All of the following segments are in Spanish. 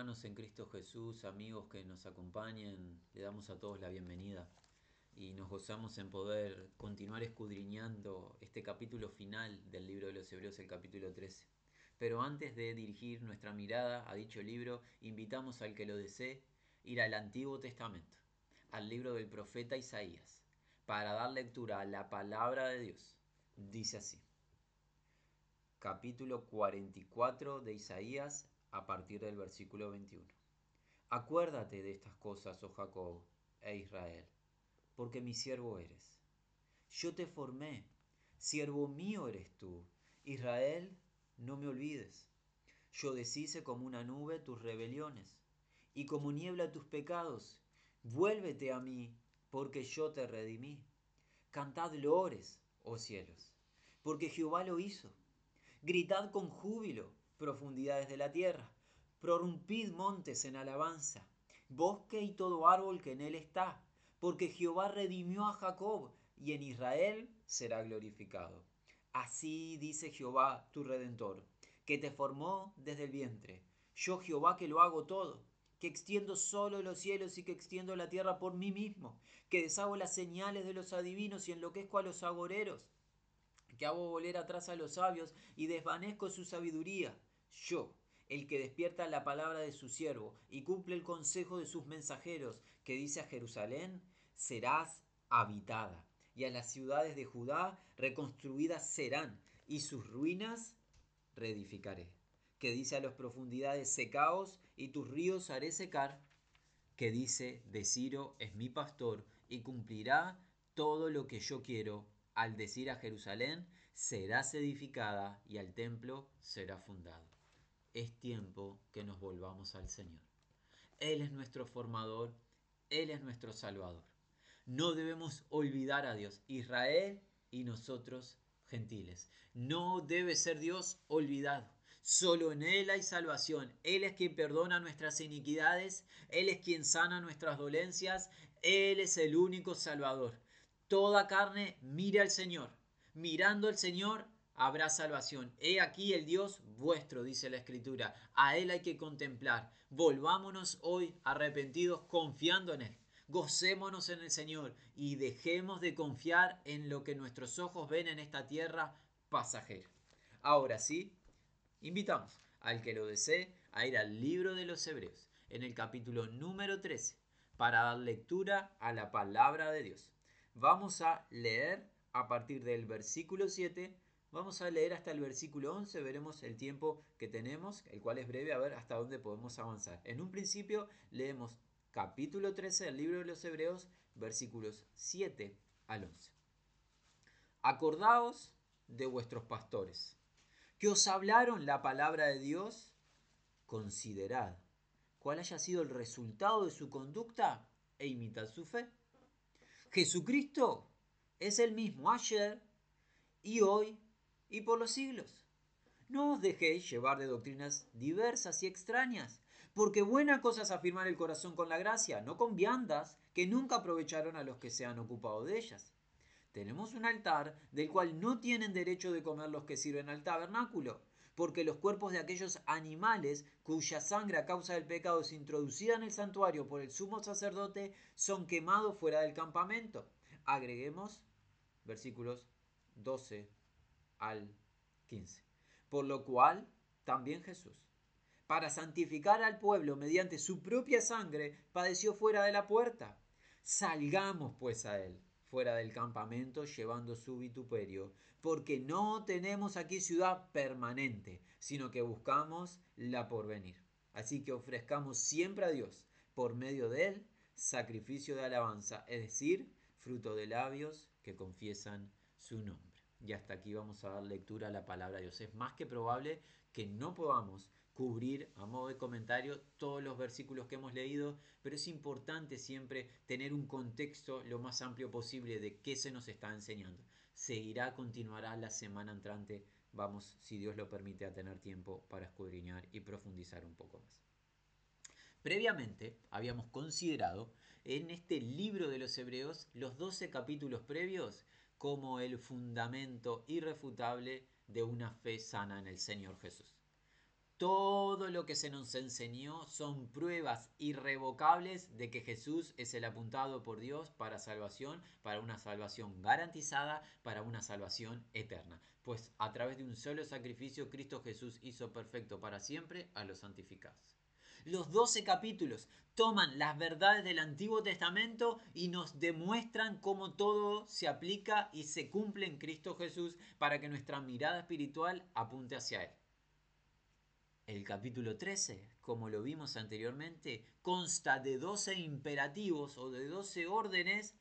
Hermanos en Cristo Jesús, amigos que nos acompañen, le damos a todos la bienvenida y nos gozamos en poder continuar escudriñando este capítulo final del libro de los Hebreos, el capítulo 13. Pero antes de dirigir nuestra mirada a dicho libro, invitamos al que lo desee ir al Antiguo Testamento, al libro del profeta Isaías, para dar lectura a la palabra de Dios. Dice así, capítulo 44 de Isaías, a partir del versículo 21. Acuérdate de estas cosas, oh Jacob e Israel, porque mi siervo eres. Yo te formé, siervo mío eres tú. Israel, no me olvides. Yo deshice como una nube tus rebeliones y como niebla tus pecados. Vuélvete a mí, porque yo te redimí. Cantad loores, oh cielos, porque Jehová lo hizo. Gritad con júbilo, profundidades de la tierra. Prorrumpid montes en alabanza, bosque y todo árbol que en él está, porque Jehová redimió a Jacob y en Israel será glorificado. Así dice Jehová tu redentor, que te formó desde el vientre. Yo Jehová que lo hago todo, que extiendo solo los cielos y que extiendo la tierra por mí mismo, que deshago las señales de los adivinos y enloquezco a los agoreros, que hago volver atrás a los sabios y desvanezco su sabiduría yo, el que despierta la palabra de su siervo y cumple el consejo de sus mensajeros, que dice a Jerusalén, serás habitada, y a las ciudades de Judá reconstruidas serán, y sus ruinas reedificaré. Que dice a las profundidades secaos, y tus ríos haré secar. Que dice, de Ciro es mi pastor, y cumplirá todo lo que yo quiero. Al decir a Jerusalén, serás edificada, y al templo será fundado es tiempo que nos volvamos al Señor. Él es nuestro formador, Él es nuestro salvador. No debemos olvidar a Dios, Israel y nosotros gentiles. No debe ser Dios olvidado. Solo en Él hay salvación. Él es quien perdona nuestras iniquidades, Él es quien sana nuestras dolencias, Él es el único Salvador. Toda carne mire al Señor. Mirando al Señor, habrá salvación. He aquí el Dios vuestro, dice la Escritura. A Él hay que contemplar. Volvámonos hoy arrepentidos confiando en Él. Gocémonos en el Señor y dejemos de confiar en lo que nuestros ojos ven en esta tierra pasajera. Ahora sí, invitamos al que lo desee a ir al libro de los Hebreos, en el capítulo número 13, para dar lectura a la palabra de Dios. Vamos a leer a partir del versículo 7 Vamos a leer hasta el versículo 11, veremos el tiempo que tenemos, el cual es breve, a ver hasta dónde podemos avanzar. En un principio leemos capítulo 13 del libro de los Hebreos, versículos 7 al 11. Acordaos de vuestros pastores, que os hablaron la palabra de Dios, considerad cuál haya sido el resultado de su conducta e imitad su fe. Jesucristo es el mismo ayer y hoy y por los siglos. No os dejéis llevar de doctrinas diversas y extrañas, porque buena cosa es afirmar el corazón con la gracia, no con viandas que nunca aprovecharon a los que se han ocupado de ellas. Tenemos un altar del cual no tienen derecho de comer los que sirven al tabernáculo, porque los cuerpos de aquellos animales cuya sangre a causa del pecado es introducida en el santuario por el sumo sacerdote son quemados fuera del campamento. Agreguemos versículos 12 al 15. Por lo cual, también Jesús, para santificar al pueblo mediante su propia sangre, padeció fuera de la puerta. Salgamos pues a él, fuera del campamento, llevando su vituperio, porque no tenemos aquí ciudad permanente, sino que buscamos la porvenir. Así que ofrezcamos siempre a Dios, por medio de él, sacrificio de alabanza, es decir, fruto de labios que confiesan su nombre. Y hasta aquí vamos a dar lectura a la palabra de Dios. Es más que probable que no podamos cubrir a modo de comentario todos los versículos que hemos leído, pero es importante siempre tener un contexto lo más amplio posible de qué se nos está enseñando. Seguirá, continuará la semana entrante. Vamos, si Dios lo permite, a tener tiempo para escudriñar y profundizar un poco más. Previamente habíamos considerado en este libro de los Hebreos los 12 capítulos previos como el fundamento irrefutable de una fe sana en el Señor Jesús. todo lo que se nos enseñó son pruebas irrevocables de que Jesús es el apuntado por Dios para salvación, para una salvación garantizada, para una salvación eterna. Pues a través de un solo sacrificio Cristo Jesús hizo perfecto para siempre a los santificados. Los doce capítulos toman las verdades del Antiguo Testamento y nos demuestran cómo todo se aplica y se cumple en Cristo Jesús para que nuestra mirada espiritual apunte hacia Él. El capítulo 13, como lo vimos anteriormente, consta de 12 imperativos o de 12 órdenes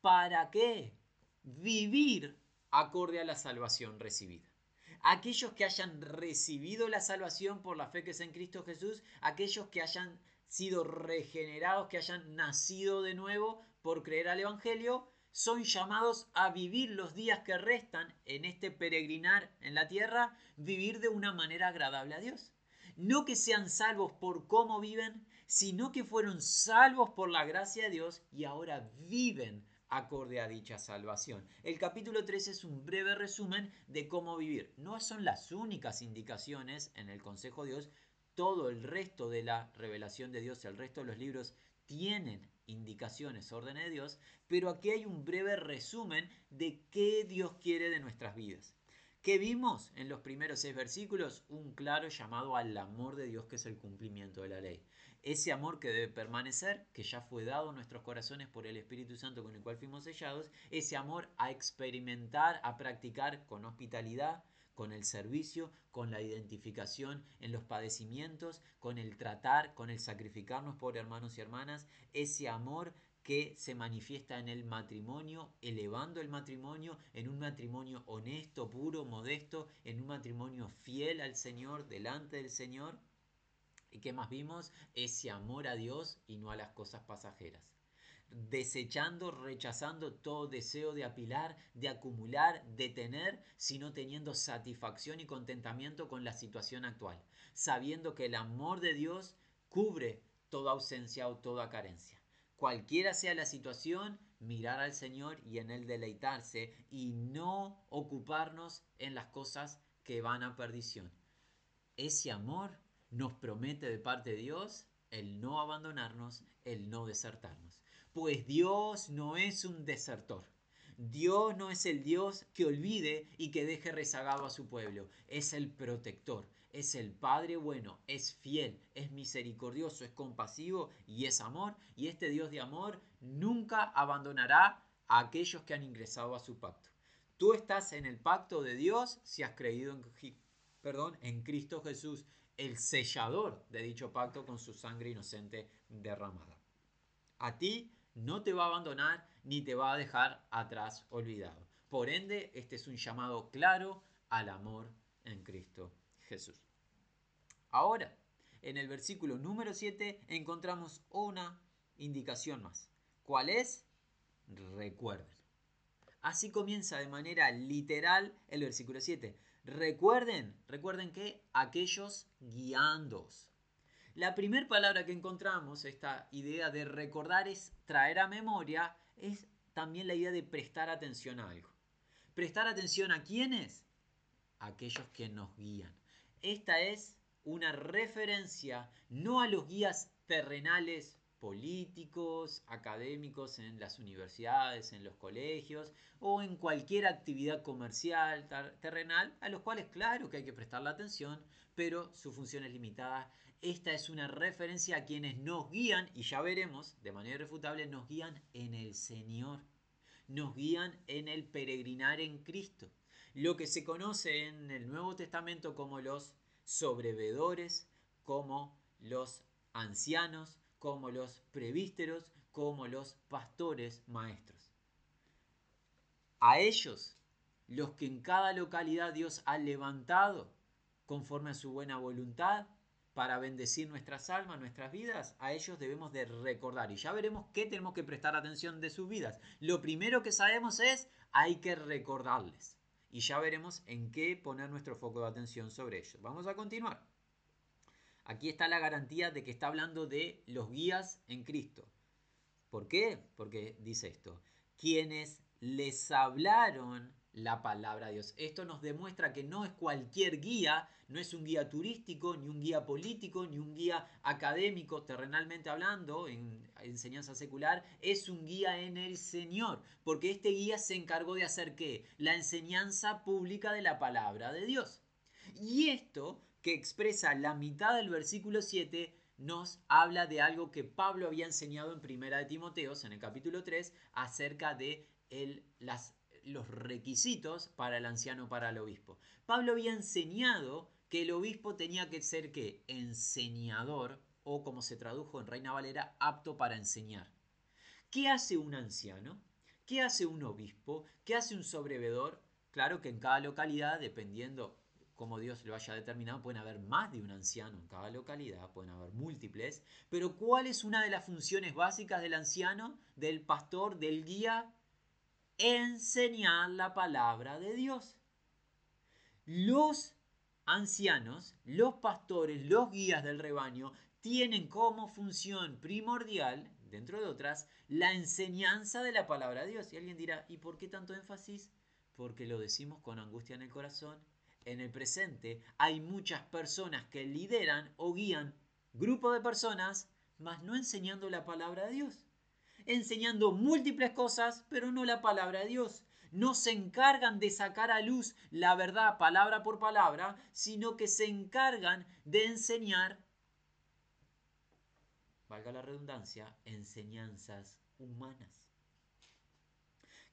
para qué? Vivir acorde a la salvación recibida. Aquellos que hayan recibido la salvación por la fe que es en Cristo Jesús, aquellos que hayan sido regenerados, que hayan nacido de nuevo por creer al Evangelio, son llamados a vivir los días que restan en este peregrinar en la tierra, vivir de una manera agradable a Dios. No que sean salvos por cómo viven, sino que fueron salvos por la gracia de Dios y ahora viven acorde a dicha salvación. El capítulo 3 es un breve resumen de cómo vivir. No son las únicas indicaciones en el Consejo de Dios, todo el resto de la revelación de Dios, el resto de los libros tienen indicaciones, órdenes de Dios, pero aquí hay un breve resumen de qué Dios quiere de nuestras vidas. ¿Qué vimos en los primeros seis versículos? Un claro llamado al amor de Dios que es el cumplimiento de la ley. Ese amor que debe permanecer, que ya fue dado a nuestros corazones por el Espíritu Santo con el cual fuimos sellados, ese amor a experimentar, a practicar con hospitalidad, con el servicio, con la identificación en los padecimientos, con el tratar, con el sacrificarnos por hermanos y hermanas, ese amor que se manifiesta en el matrimonio, elevando el matrimonio en un matrimonio honesto, puro, modesto, en un matrimonio fiel al Señor, delante del Señor. ¿Y qué más vimos? Ese amor a Dios y no a las cosas pasajeras desechando, rechazando todo deseo de apilar, de acumular, de tener, sino teniendo satisfacción y contentamiento con la situación actual, sabiendo que el amor de Dios cubre toda ausencia o toda carencia. Cualquiera sea la situación, mirar al Señor y en Él deleitarse y no ocuparnos en las cosas que van a perdición. Ese amor nos promete de parte de Dios el no abandonarnos, el no desertarnos pues Dios no es un desertor. Dios no es el Dios que olvide y que deje rezagado a su pueblo. Es el protector, es el Padre bueno, es fiel, es misericordioso, es compasivo y es amor. Y este Dios de amor nunca abandonará a aquellos que han ingresado a su pacto. Tú estás en el pacto de Dios si has creído en, Cristo Jesús, el sellador de dicho pacto con su sangre inocente derramada. A ti no te va a abandonar ni te va a dejar atrás olvidado. Por ende, este es un llamado claro al amor en Cristo Jesús. Ahora, en el versículo número 7 encontramos una indicación más. ¿Cuál es? Recuerden. Así comienza de manera literal el versículo 7. Recuerden, recuerden que aquellos guiándos. La primera palabra que encontramos, esta idea de recordar es traer a memoria, es también la idea de prestar atención a algo. ¿Prestar atención a quiénes? aquellos que nos guían. Esta es una referencia no a los guías terrenales políticos, académicos en las universidades, en los colegios o en cualquier actividad comercial terrenal, a los cuales claro que hay que prestarle atención, pero su función es limitada esta es una referencia a quienes nos guían, y ya veremos, de manera irrefutable, nos guían en el Señor. Nos guían en el peregrinar en Cristo. Lo que se conoce en el Nuevo Testamento como los sobrevedores, como los ancianos, como los prevísteros, como los pastores maestros. A ellos, los que en cada localidad Dios ha levantado conforme a su buena voluntad, para bendecir nuestras almas, nuestras vidas, a ellos debemos de recordar. Y ya veremos qué tenemos que prestar atención de sus vidas. Lo primero que sabemos es, hay que recordarles. Y ya veremos en qué poner nuestro foco de atención sobre ellos. Vamos a continuar. Aquí está la garantía de que está hablando de los guías en Cristo. ¿Por qué? Porque dice esto, quienes les hablaron la palabra de Dios. Esto nos demuestra que no es cualquier guía, no es un guía turístico, ni un guía político, ni un guía académico, terrenalmente hablando, en enseñanza secular, es un guía en el Señor, porque este guía se encargó de hacer qué? La enseñanza pública de la palabra de Dios. Y esto, que expresa la mitad del versículo 7, nos habla de algo que Pablo había enseñado en Primera de Timoteos, en el capítulo 3, acerca de el, las los requisitos para el anciano, para el obispo. Pablo había enseñado que el obispo tenía que ser que enseñador o como se tradujo en Reina Valera, apto para enseñar. ¿Qué hace un anciano? ¿Qué hace un obispo? ¿Qué hace un sobrevedor? Claro que en cada localidad, dependiendo cómo Dios lo haya determinado, pueden haber más de un anciano en cada localidad, pueden haber múltiples, pero ¿cuál es una de las funciones básicas del anciano, del pastor, del guía? Enseñar la palabra de Dios. Los ancianos, los pastores, los guías del rebaño tienen como función primordial, dentro de otras, la enseñanza de la palabra de Dios. Y alguien dirá, ¿y por qué tanto énfasis? Porque lo decimos con angustia en el corazón. En el presente hay muchas personas que lideran o guían grupos de personas, mas no enseñando la palabra de Dios enseñando múltiples cosas, pero no la palabra de Dios. No se encargan de sacar a luz la verdad palabra por palabra, sino que se encargan de enseñar, valga la redundancia, enseñanzas humanas.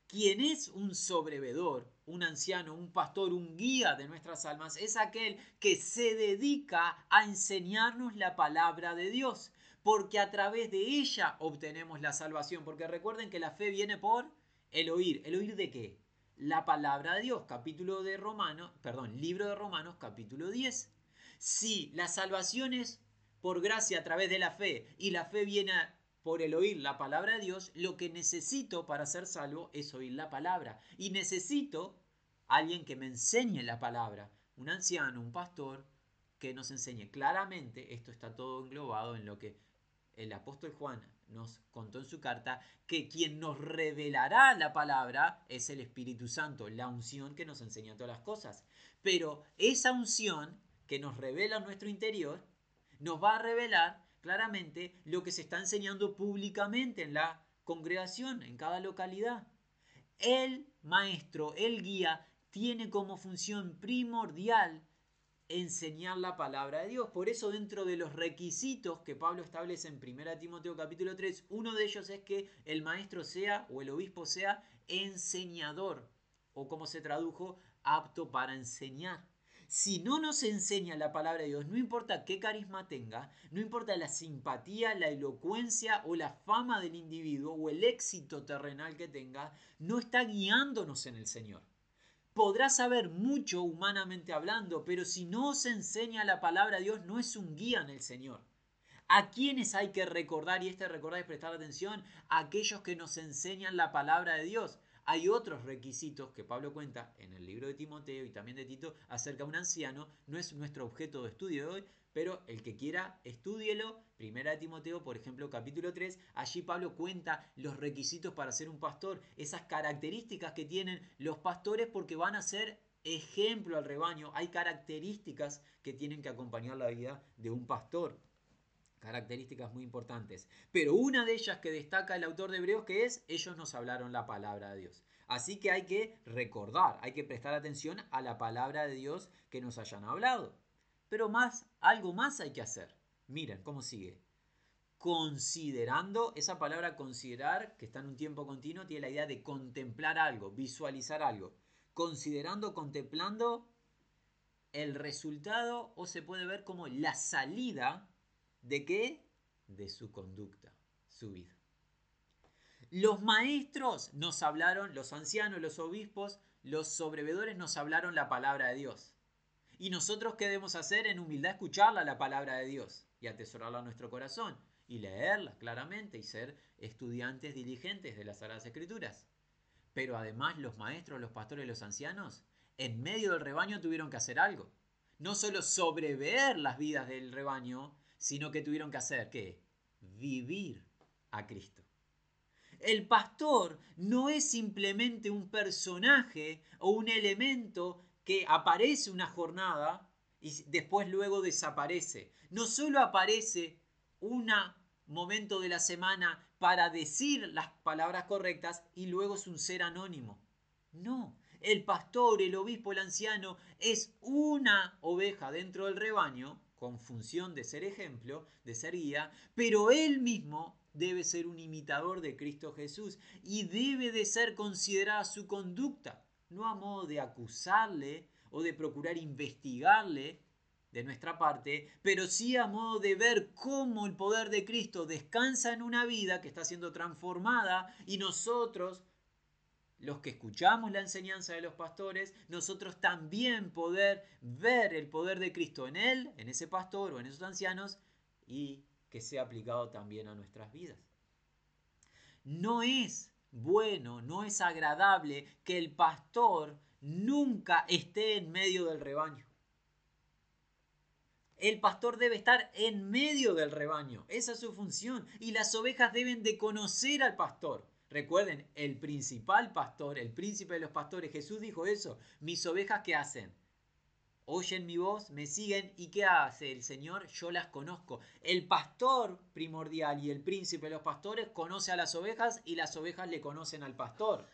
Quien es un sobrevedor, un anciano, un pastor, un guía de nuestras almas, es aquel que se dedica a enseñarnos la palabra de Dios porque a través de ella obtenemos la salvación. Porque recuerden que la fe viene por el oír. ¿El oír de qué? La palabra de Dios, capítulo de Romanos, perdón, libro de Romanos, capítulo 10. Si la salvación es por gracia a través de la fe y la fe viene por el oír la palabra de Dios, lo que necesito para ser salvo es oír la palabra. Y necesito alguien que me enseñe la palabra, un anciano, un pastor, que nos enseñe claramente, esto está todo englobado en lo que el apóstol Juan nos contó en su carta que quien nos revelará la palabra es el Espíritu Santo, la unción que nos enseña todas las cosas. Pero esa unción que nos revela nuestro interior nos va a revelar claramente lo que se está enseñando públicamente en la congregación, en cada localidad. El maestro, el guía, tiene como función primordial enseñar la palabra de Dios. Por eso dentro de los requisitos que Pablo establece en 1 Timoteo capítulo 3, uno de ellos es que el maestro sea o el obispo sea enseñador o como se tradujo, apto para enseñar. Si no nos enseña la palabra de Dios, no importa qué carisma tenga, no importa la simpatía, la elocuencia o la fama del individuo o el éxito terrenal que tenga, no está guiándonos en el Señor podrá saber mucho humanamente hablando, pero si no se enseña la palabra de Dios, no es un guía en el Señor. ¿A quiénes hay que recordar? Y este recordar es prestar atención a aquellos que nos enseñan la palabra de Dios. Hay otros requisitos que Pablo cuenta en el libro de Timoteo y también de Tito acerca de un anciano. No es nuestro objeto de estudio de hoy, pero el que quiera, estúdielo. Primera de Timoteo, por ejemplo, capítulo 3, allí Pablo cuenta los requisitos para ser un pastor, esas características que tienen los pastores porque van a ser ejemplo al rebaño. Hay características que tienen que acompañar la vida de un pastor. Características muy importantes. Pero una de ellas que destaca el autor de Hebreos que es, ellos nos hablaron la palabra de Dios. Así que hay que recordar, hay que prestar atención a la palabra de Dios que nos hayan hablado. Pero más, algo más hay que hacer. Miren cómo sigue. Considerando, esa palabra considerar, que está en un tiempo continuo, tiene la idea de contemplar algo, visualizar algo. Considerando, contemplando el resultado o se puede ver como la salida de qué? De su conducta, su vida. Los maestros nos hablaron, los ancianos, los obispos, los sobrevedores nos hablaron la palabra de Dios. ¿Y nosotros qué debemos hacer? En humildad escucharla, la palabra de Dios, y atesorarla en nuestro corazón, y leerla claramente, y ser estudiantes diligentes de las Sagradas Escrituras. Pero además los maestros, los pastores, los ancianos, en medio del rebaño tuvieron que hacer algo. No solo sobrever las vidas del rebaño, sino que tuvieron que hacer, ¿qué? Vivir a Cristo. El pastor no es simplemente un personaje o un elemento que aparece una jornada y después luego desaparece. No solo aparece un momento de la semana para decir las palabras correctas y luego es un ser anónimo. No, el pastor, el obispo, el anciano es una oveja dentro del rebaño con función de ser ejemplo, de ser guía, pero él mismo debe ser un imitador de Cristo Jesús y debe de ser considerada su conducta, no a modo de acusarle o de procurar investigarle de nuestra parte, pero sí a modo de ver cómo el poder de Cristo descansa en una vida que está siendo transformada y nosotros, los que escuchamos la enseñanza de los pastores, nosotros también poder ver el poder de Cristo en él, en ese pastor o en esos ancianos y que sea aplicado también a nuestras vidas. No es bueno, no es agradable que el pastor nunca esté en medio del rebaño. El pastor debe estar en medio del rebaño. Esa es su función. Y las ovejas deben de conocer al pastor. Recuerden, el principal pastor, el príncipe de los pastores, Jesús dijo eso. Mis ovejas, ¿qué hacen? Oyen mi voz, me siguen y ¿qué hace el Señor? Yo las conozco. El pastor primordial y el príncipe de los pastores conoce a las ovejas y las ovejas le conocen al pastor.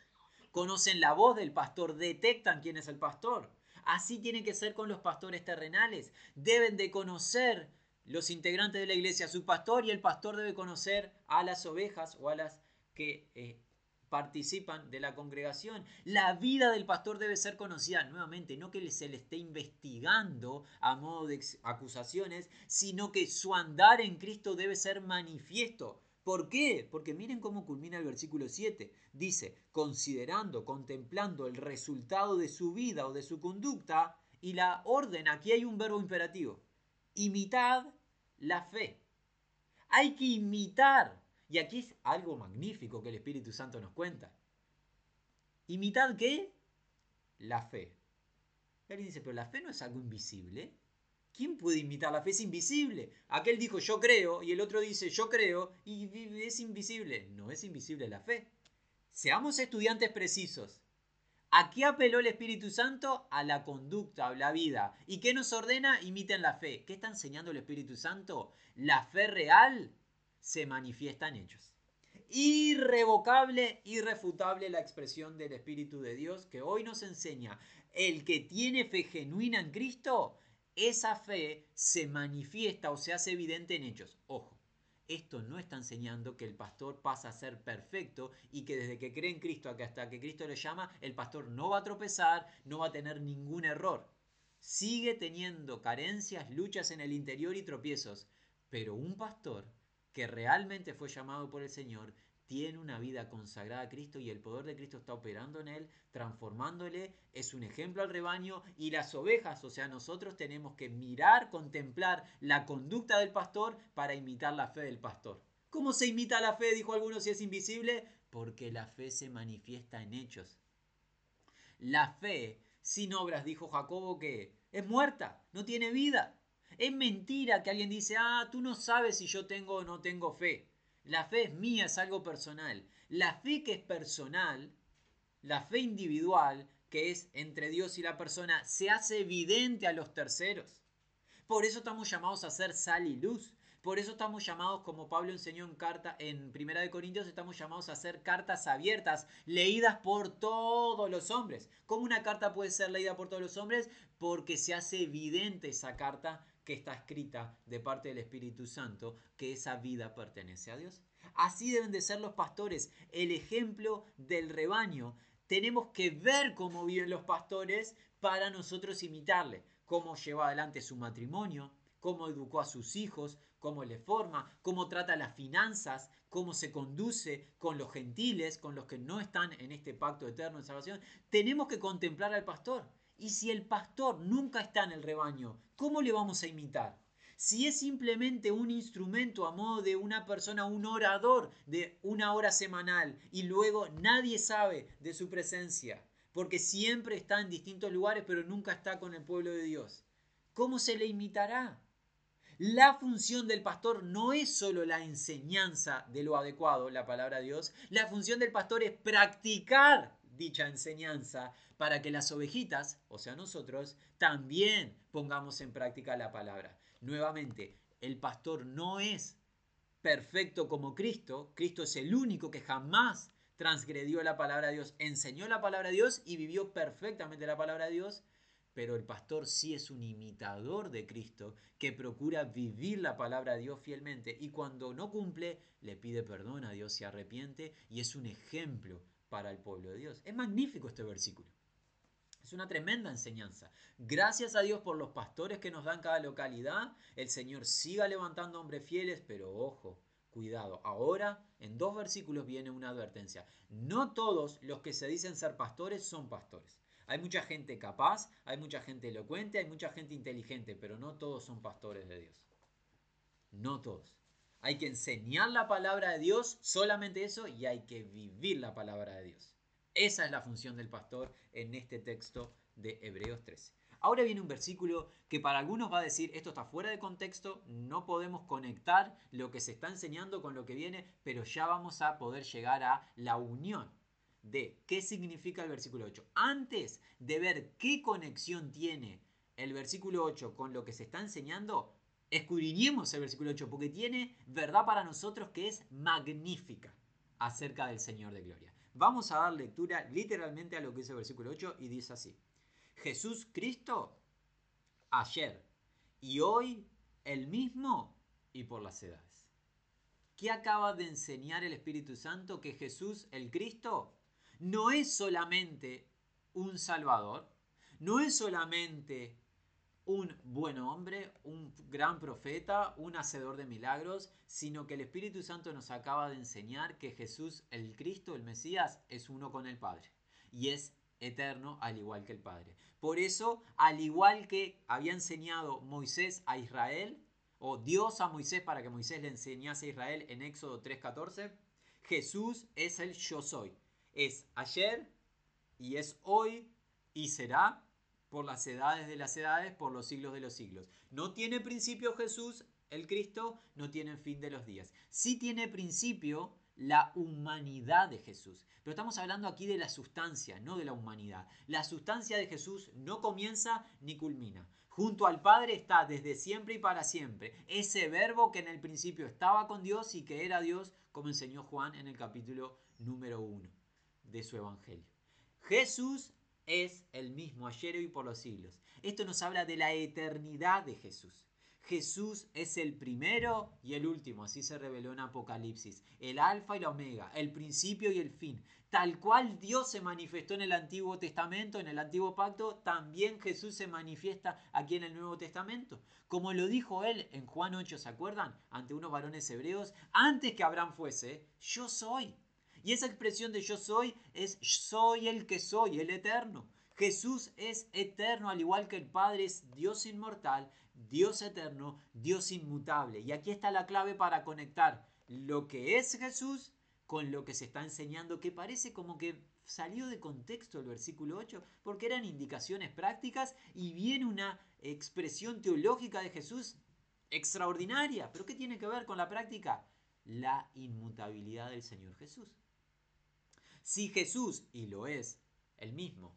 Conocen la voz del pastor, detectan quién es el pastor. Así tiene que ser con los pastores terrenales. Deben de conocer los integrantes de la iglesia, su pastor, y el pastor debe conocer a las ovejas o a las que eh, participan de la congregación. La vida del pastor debe ser conocida nuevamente, no que se le esté investigando a modo de acusaciones, sino que su andar en Cristo debe ser manifiesto. ¿Por qué? Porque miren cómo culmina el versículo 7. Dice, considerando, contemplando el resultado de su vida o de su conducta y la orden, aquí hay un verbo imperativo, imitad la fe. Hay que imitar. Y aquí es algo magnífico que el Espíritu Santo nos cuenta. ¿Imitad qué? La fe. Y alguien dice, pero la fe no es algo invisible. ¿Quién puede imitar? La fe es invisible. Aquel dijo yo creo y el otro dice yo creo y es invisible. No es invisible la fe. Seamos estudiantes precisos. ¿A qué apeló el Espíritu Santo? A la conducta, a la vida. ¿Y qué nos ordena? Imiten la fe. ¿Qué está enseñando el Espíritu Santo? La fe real se manifiesta en ellos. Irrevocable, irrefutable la expresión del Espíritu de Dios que hoy nos enseña. El que tiene fe genuina en Cristo esa fe se manifiesta o se hace evidente en hechos. Ojo, esto no está enseñando que el pastor pasa a ser perfecto y que desde que cree en Cristo hasta que Cristo le llama, el pastor no va a tropezar, no va a tener ningún error. Sigue teniendo carencias, luchas en el interior y tropiezos, pero un pastor que realmente fue llamado por el Señor tiene una vida consagrada a Cristo y el poder de Cristo está operando en él, transformándole, es un ejemplo al rebaño y las ovejas, o sea, nosotros tenemos que mirar, contemplar la conducta del pastor para imitar la fe del pastor. ¿Cómo se imita la fe? Dijo algunos si es invisible, porque la fe se manifiesta en hechos. La fe sin obras, dijo Jacobo, que es muerta, no tiene vida. Es mentira que alguien dice, ah, tú no sabes si yo tengo o no tengo fe. La fe es mía, es algo personal. La fe que es personal, la fe individual, que es entre Dios y la persona, se hace evidente a los terceros. Por eso estamos llamados a ser sal y luz. Por eso estamos llamados, como Pablo enseñó en carta en Primera de Corintios, estamos llamados a hacer cartas abiertas, leídas por todos los hombres. ¿Cómo una carta puede ser leída por todos los hombres? Porque se hace evidente esa carta que está escrita de parte del Espíritu Santo, que esa vida pertenece a Dios. Así deben de ser los pastores, el ejemplo del rebaño. Tenemos que ver cómo viven los pastores para nosotros imitarle, cómo lleva adelante su matrimonio, cómo educó a sus hijos, cómo le forma, cómo trata las finanzas, cómo se conduce con los gentiles, con los que no están en este pacto eterno de salvación. Tenemos que contemplar al pastor. Y si el pastor nunca está en el rebaño, ¿cómo le vamos a imitar? Si es simplemente un instrumento a modo de una persona, un orador de una hora semanal y luego nadie sabe de su presencia, porque siempre está en distintos lugares pero nunca está con el pueblo de Dios, ¿cómo se le imitará? La función del pastor no es solo la enseñanza de lo adecuado, la palabra de Dios. La función del pastor es practicar dicha enseñanza para que las ovejitas, o sea nosotros, también pongamos en práctica la palabra. Nuevamente, el pastor no es perfecto como Cristo. Cristo es el único que jamás transgredió la palabra de Dios, enseñó la palabra de Dios y vivió perfectamente la palabra de Dios pero el pastor sí es un imitador de Cristo que procura vivir la palabra de Dios fielmente y cuando no cumple le pide perdón a Dios, se arrepiente y es un ejemplo para el pueblo de Dios. Es magnífico este versículo. Es una tremenda enseñanza. Gracias a Dios por los pastores que nos dan cada localidad. El Señor siga levantando hombres fieles, pero ojo, cuidado. Ahora, en dos versículos viene una advertencia. No todos los que se dicen ser pastores son pastores. Hay mucha gente capaz, hay mucha gente elocuente, hay mucha gente inteligente, pero no todos son pastores de Dios. No todos. Hay que enseñar la palabra de Dios, solamente eso, y hay que vivir la palabra de Dios. Esa es la función del pastor en este texto de Hebreos 13. Ahora viene un versículo que para algunos va a decir, esto está fuera de contexto, no podemos conectar lo que se está enseñando con lo que viene, pero ya vamos a poder llegar a la unión de qué significa el versículo 8. Antes de ver qué conexión tiene el versículo 8 con lo que se está enseñando, escudriñemos el versículo 8 porque tiene verdad para nosotros que es magnífica acerca del Señor de Gloria. Vamos a dar lectura literalmente a lo que dice el versículo 8 y dice así. Jesús Cristo ayer y hoy el mismo y por las edades. ¿Qué acaba de enseñar el Espíritu Santo? Que Jesús, el Cristo, no es solamente un salvador, no es solamente un buen hombre, un gran profeta, un hacedor de milagros, sino que el Espíritu Santo nos acaba de enseñar que Jesús, el Cristo, el Mesías, es uno con el Padre y es eterno al igual que el Padre. Por eso, al igual que había enseñado Moisés a Israel, o Dios a Moisés para que Moisés le enseñase a Israel en Éxodo 3:14, Jesús es el yo soy es ayer y es hoy y será por las edades de las edades, por los siglos de los siglos. No tiene principio Jesús, el Cristo, no tiene fin de los días. Sí tiene principio la humanidad de Jesús. Pero estamos hablando aquí de la sustancia, no de la humanidad. La sustancia de Jesús no comienza ni culmina. Junto al Padre está desde siempre y para siempre. Ese verbo que en el principio estaba con Dios y que era Dios, como enseñó Juan en el capítulo número 1 de su evangelio. Jesús es el mismo ayer y por los siglos. Esto nos habla de la eternidad de Jesús. Jesús es el primero y el último, así se reveló en Apocalipsis, el alfa y la omega, el principio y el fin. Tal cual Dios se manifestó en el Antiguo Testamento, en el Antiguo Pacto, también Jesús se manifiesta aquí en el Nuevo Testamento. Como lo dijo él en Juan 8, ¿se acuerdan? Ante unos varones hebreos, antes que Abraham fuese, yo soy. Y esa expresión de yo soy es soy el que soy, el eterno. Jesús es eterno, al igual que el Padre es Dios inmortal, Dios eterno, Dios inmutable. Y aquí está la clave para conectar lo que es Jesús con lo que se está enseñando, que parece como que salió de contexto el versículo 8, porque eran indicaciones prácticas y viene una expresión teológica de Jesús extraordinaria. ¿Pero qué tiene que ver con la práctica? La inmutabilidad del Señor Jesús. Si Jesús, y lo es, el mismo,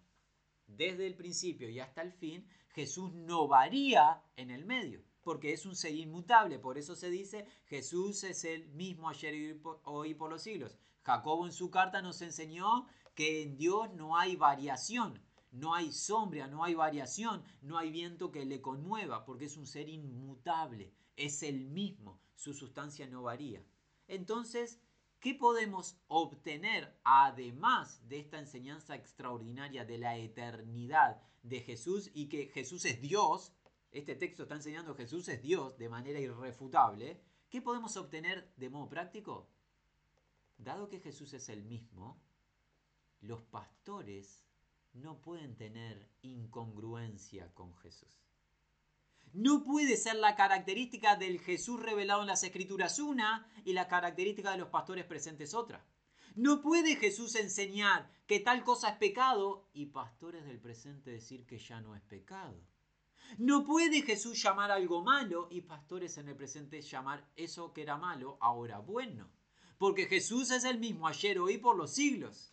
desde el principio y hasta el fin, Jesús no varía en el medio, porque es un ser inmutable. Por eso se dice, Jesús es el mismo ayer y hoy por los siglos. Jacobo en su carta nos enseñó que en Dios no hay variación, no hay sombra, no hay variación, no hay viento que le conmueva, porque es un ser inmutable, es el mismo, su sustancia no varía. Entonces, ¿Qué podemos obtener además de esta enseñanza extraordinaria de la eternidad de Jesús y que Jesús es Dios? Este texto está enseñando que Jesús es Dios de manera irrefutable. ¿Qué podemos obtener de modo práctico? Dado que Jesús es el mismo, los pastores no pueden tener incongruencia con Jesús. No puede ser la característica del Jesús revelado en las Escrituras una y la característica de los pastores presentes otra. No puede Jesús enseñar que tal cosa es pecado y pastores del presente decir que ya no es pecado. No puede Jesús llamar algo malo y pastores en el presente llamar eso que era malo ahora bueno. Porque Jesús es el mismo ayer, hoy, por los siglos.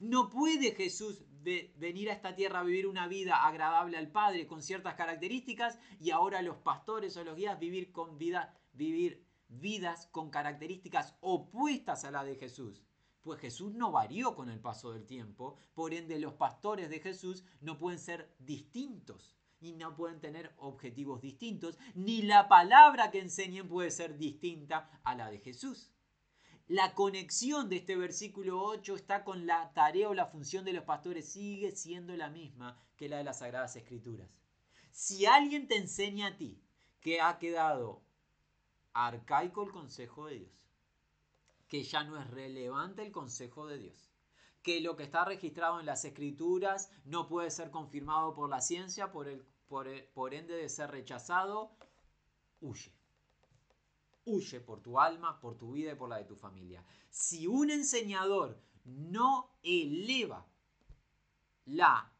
No puede Jesús venir a esta tierra a vivir una vida agradable al Padre con ciertas características y ahora los pastores o los guías vivir con vida, vivir vidas con características opuestas a la de Jesús. Pues Jesús no varió con el paso del tiempo, por ende los pastores de Jesús no pueden ser distintos y no pueden tener objetivos distintos, ni la palabra que enseñen puede ser distinta a la de Jesús. La conexión de este versículo 8 está con la tarea o la función de los pastores, sigue siendo la misma que la de las Sagradas Escrituras. Si alguien te enseña a ti que ha quedado arcaico el consejo de Dios, que ya no es relevante el consejo de Dios, que lo que está registrado en las escrituras no puede ser confirmado por la ciencia, por, el, por, ende de ser rechazado, huye. Huye por tu alma, por tu vida y por la de tu familia. Si un enseñador no eleva la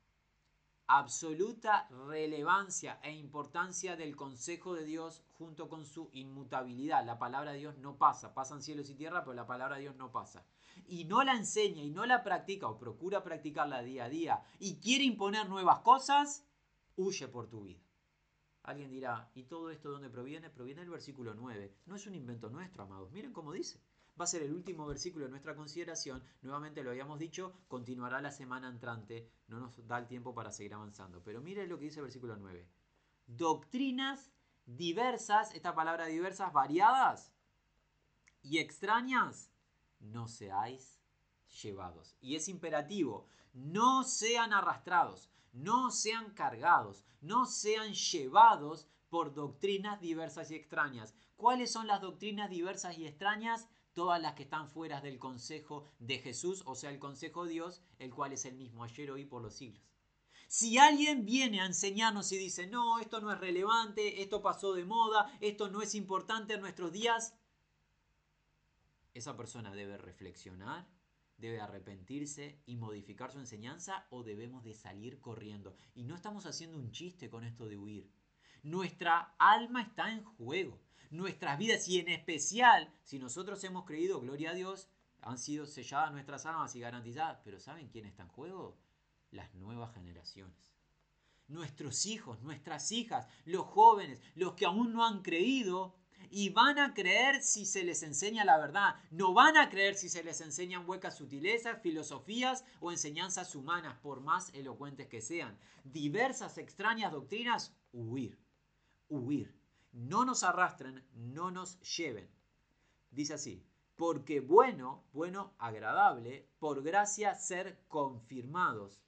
absoluta relevancia e importancia del consejo de Dios junto con su inmutabilidad. La palabra de Dios no pasa, pasan cielos y tierra, pero la palabra de Dios no pasa. Y no la enseña y no la practica o procura practicarla día a día y quiere imponer nuevas cosas, huye por tu vida. Alguien dirá, ¿y todo esto dónde proviene? Proviene del versículo 9. No es un invento nuestro, amados. Miren cómo dice. Va a ser el último versículo de nuestra consideración. Nuevamente lo habíamos dicho, continuará la semana entrante. No nos da el tiempo para seguir avanzando. Pero miren lo que dice el versículo 9. Doctrinas diversas, esta palabra diversas, variadas y extrañas, no seáis llevados. Y es imperativo, no sean arrastrados no sean cargados, no sean llevados por doctrinas diversas y extrañas. ¿Cuáles son las doctrinas diversas y extrañas? Todas las que están fuera del consejo de Jesús, o sea, el consejo de Dios, el cual es el mismo ayer, hoy, por los siglos. Si alguien viene a enseñarnos y dice, no, esto no es relevante, esto pasó de moda, esto no es importante en nuestros días, esa persona debe reflexionar debe arrepentirse y modificar su enseñanza o debemos de salir corriendo. Y no estamos haciendo un chiste con esto de huir. Nuestra alma está en juego. Nuestras vidas y en especial si nosotros hemos creído, gloria a Dios, han sido selladas nuestras almas y garantizadas. Pero ¿saben quién está en juego? Las nuevas generaciones. Nuestros hijos, nuestras hijas, los jóvenes, los que aún no han creído, y van a creer si se les enseña la verdad. No van a creer si se les enseñan huecas sutilezas, filosofías o enseñanzas humanas, por más elocuentes que sean. Diversas extrañas doctrinas, huir, huir. No nos arrastren, no nos lleven. Dice así, porque bueno, bueno, agradable, por gracia ser confirmados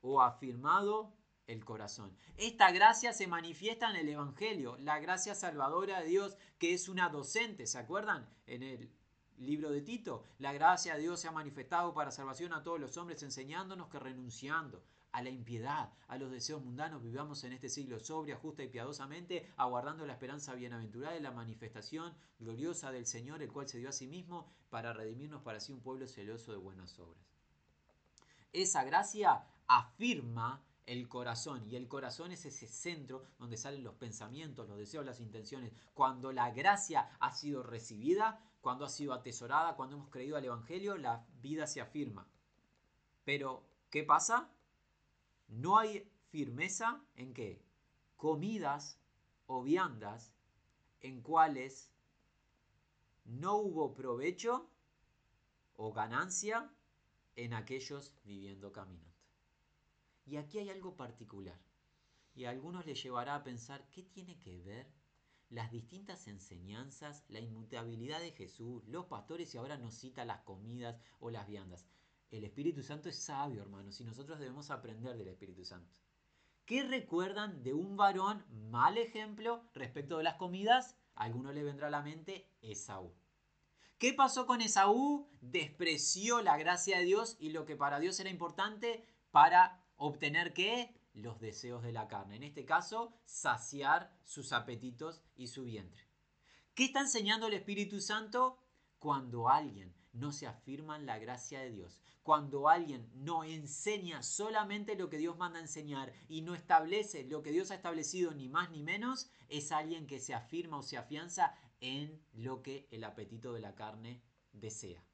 o afirmado el corazón. Esta gracia se manifiesta en el Evangelio, la gracia salvadora de Dios, que es una docente, ¿se acuerdan? En el libro de Tito, la gracia de Dios se ha manifestado para salvación a todos los hombres, enseñándonos que renunciando a la impiedad, a los deseos mundanos, vivamos en este siglo sobria, justa y piadosamente, aguardando la esperanza bienaventurada de la manifestación gloriosa del Señor, el cual se dio a sí mismo para redimirnos para sí un pueblo celoso de buenas obras. Esa gracia afirma el corazón. Y el corazón es ese centro donde salen los pensamientos, los deseos, las intenciones. Cuando la gracia ha sido recibida, cuando ha sido atesorada, cuando hemos creído al Evangelio, la vida se afirma. Pero, ¿qué pasa? No hay firmeza en qué? Comidas o viandas en cuales no hubo provecho o ganancia en aquellos viviendo camino. Y aquí hay algo particular. Y a algunos les llevará a pensar qué tiene que ver las distintas enseñanzas, la inmutabilidad de Jesús, los pastores y ahora nos cita las comidas o las viandas. El Espíritu Santo es sabio, hermanos, y nosotros debemos aprender del Espíritu Santo. ¿Qué recuerdan de un varón mal ejemplo respecto de las comidas? A alguno le vendrá a la mente Esaú. ¿Qué pasó con Esaú? Despreció la gracia de Dios y lo que para Dios era importante para obtener qué? Los deseos de la carne. En este caso, saciar sus apetitos y su vientre. ¿Qué está enseñando el Espíritu Santo? Cuando alguien no se afirman la gracia de Dios. Cuando alguien no enseña solamente lo que Dios manda enseñar y no establece lo que Dios ha establecido ni más ni menos, es alguien que se afirma o se afianza en lo que el apetito de la carne desea.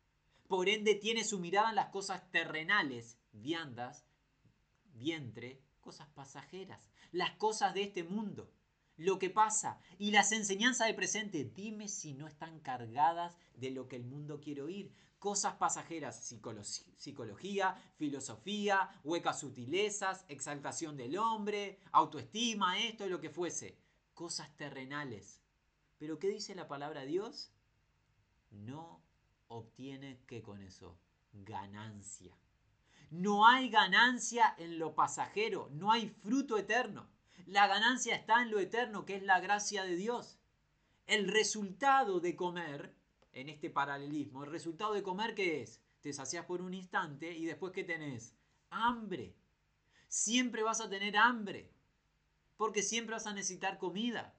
Por ende tiene su mirada en las cosas terrenales, viandas, vientre, cosas pasajeras, las cosas de este mundo lo que pasa y las enseñanzas del presente, dime si no están cargadas de lo que el mundo quiere oír. Cosas pasajeras, psicología, filosofía, huecas sutilezas, exaltación del hombre, autoestima, esto lo que fuese. Cosas terrenales. Pero ¿qué dice la palabra de Dios? No obtiene que con eso ganancia. No hay ganancia en lo pasajero, no hay fruto eterno. La ganancia está en lo eterno, que es la gracia de Dios. El resultado de comer, en este paralelismo, el resultado de comer, ¿qué es? Te sacias por un instante y después ¿qué tenés? Hambre. Siempre vas a tener hambre, porque siempre vas a necesitar comida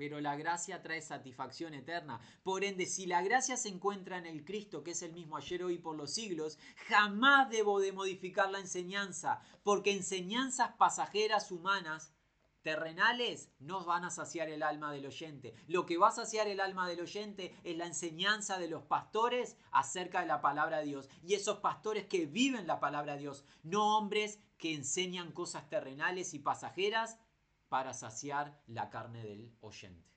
pero la gracia trae satisfacción eterna. Por ende, si la gracia se encuentra en el Cristo, que es el mismo ayer, hoy, por los siglos, jamás debo de modificar la enseñanza, porque enseñanzas pasajeras humanas terrenales no van a saciar el alma del oyente. Lo que va a saciar el alma del oyente es la enseñanza de los pastores acerca de la palabra de Dios. Y esos pastores que viven la palabra de Dios, no hombres que enseñan cosas terrenales y pasajeras, para saciar la carne del oyente.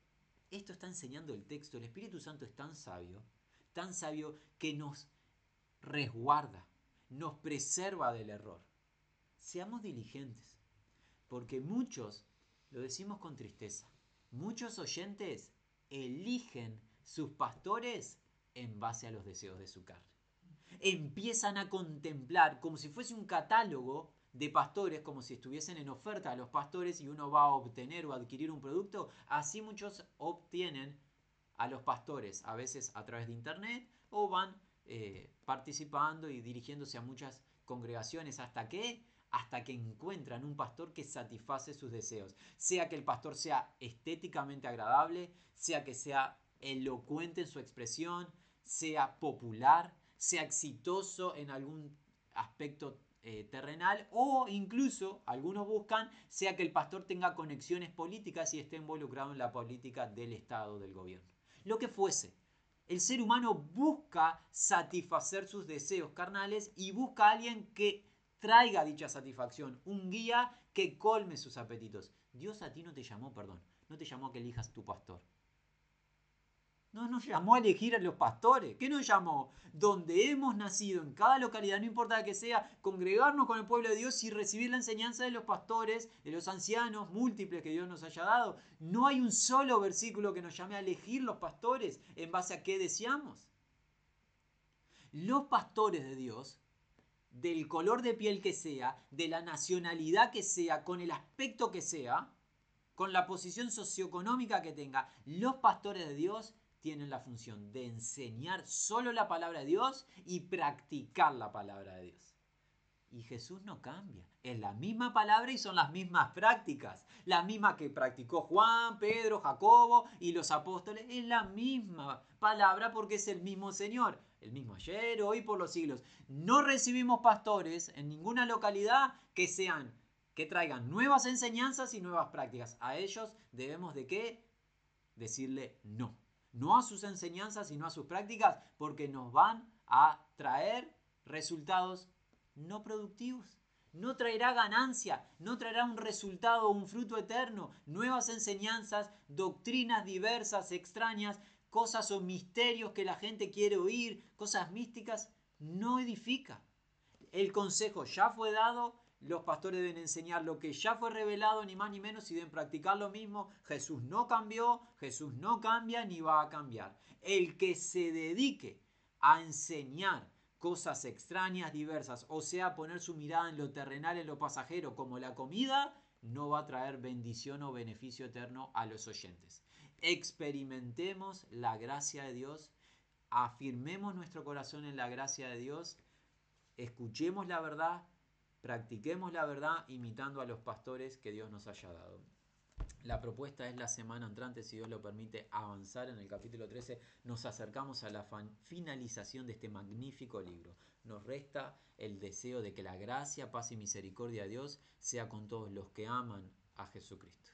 Esto está enseñando el texto. El Espíritu Santo es tan sabio, tan sabio que nos resguarda, nos preserva del error. Seamos diligentes, porque muchos, lo decimos con tristeza, muchos oyentes eligen sus pastores en base a los deseos de su carne. Empiezan a contemplar como si fuese un catálogo de pastores como si estuviesen en oferta a los pastores y uno va a obtener o adquirir un producto, así muchos obtienen a los pastores, a veces a través de internet o van eh, participando y dirigiéndose a muchas congregaciones hasta que hasta que encuentran un pastor que satisface sus deseos, sea que el pastor sea estéticamente agradable, sea que sea elocuente en su expresión, sea popular, sea exitoso en algún aspecto eh, terrenal o incluso algunos buscan sea que el pastor tenga conexiones políticas y esté involucrado en la política del Estado, del gobierno. Lo que fuese. El ser humano busca satisfacer sus deseos carnales y busca a alguien que traiga dicha satisfacción, un guía que colme sus apetitos. Dios a ti no te llamó, perdón, no te llamó a que elijas tu pastor. No nos llamó a elegir a los pastores. ¿Qué nos llamó? Donde hemos nacido, en cada localidad, no importa que sea, congregarnos con el pueblo de Dios y recibir la enseñanza de los pastores, de los ancianos múltiples que Dios nos haya dado. No hay un solo versículo que nos llame a elegir los pastores en base a qué deseamos. Los pastores de Dios, del color de piel que sea, de la nacionalidad que sea, con el aspecto que sea, con la posición socioeconómica que tenga, los pastores de Dios tienen la función de enseñar solo la palabra de Dios y practicar la palabra de Dios. Y Jesús no cambia. Es la misma palabra y son las mismas prácticas. La misma que practicó Juan, Pedro, Jacobo y los apóstoles. Es la misma palabra porque es el mismo Señor. El mismo ayer, hoy, por los siglos. No recibimos pastores en ninguna localidad que sean, que traigan nuevas enseñanzas y nuevas prácticas. A ellos debemos de qué? Decirle no no a sus enseñanzas, sino a sus prácticas, porque nos van a traer resultados no productivos. No traerá ganancia, no traerá un resultado, un fruto eterno, nuevas enseñanzas, doctrinas diversas, extrañas, cosas o misterios que la gente quiere oír, cosas místicas, no edifica. El consejo ya fue dado, los pastores deben enseñar lo que ya fue revelado, ni más ni menos, y deben practicar lo mismo. Jesús no cambió, Jesús no cambia ni va a cambiar. El que se dedique a enseñar cosas extrañas, diversas, o sea, poner su mirada en lo terrenal, en lo pasajero, como la comida, no va a traer bendición o beneficio eterno a los oyentes. Experimentemos la gracia de Dios, afirmemos nuestro corazón en la gracia de Dios, escuchemos la verdad, Practiquemos la verdad imitando a los pastores que Dios nos haya dado. La propuesta es la semana entrante, si Dios lo permite, avanzar en el capítulo 13. Nos acercamos a la finalización de este magnífico libro. Nos resta el deseo de que la gracia, paz y misericordia de Dios sea con todos los que aman a Jesucristo.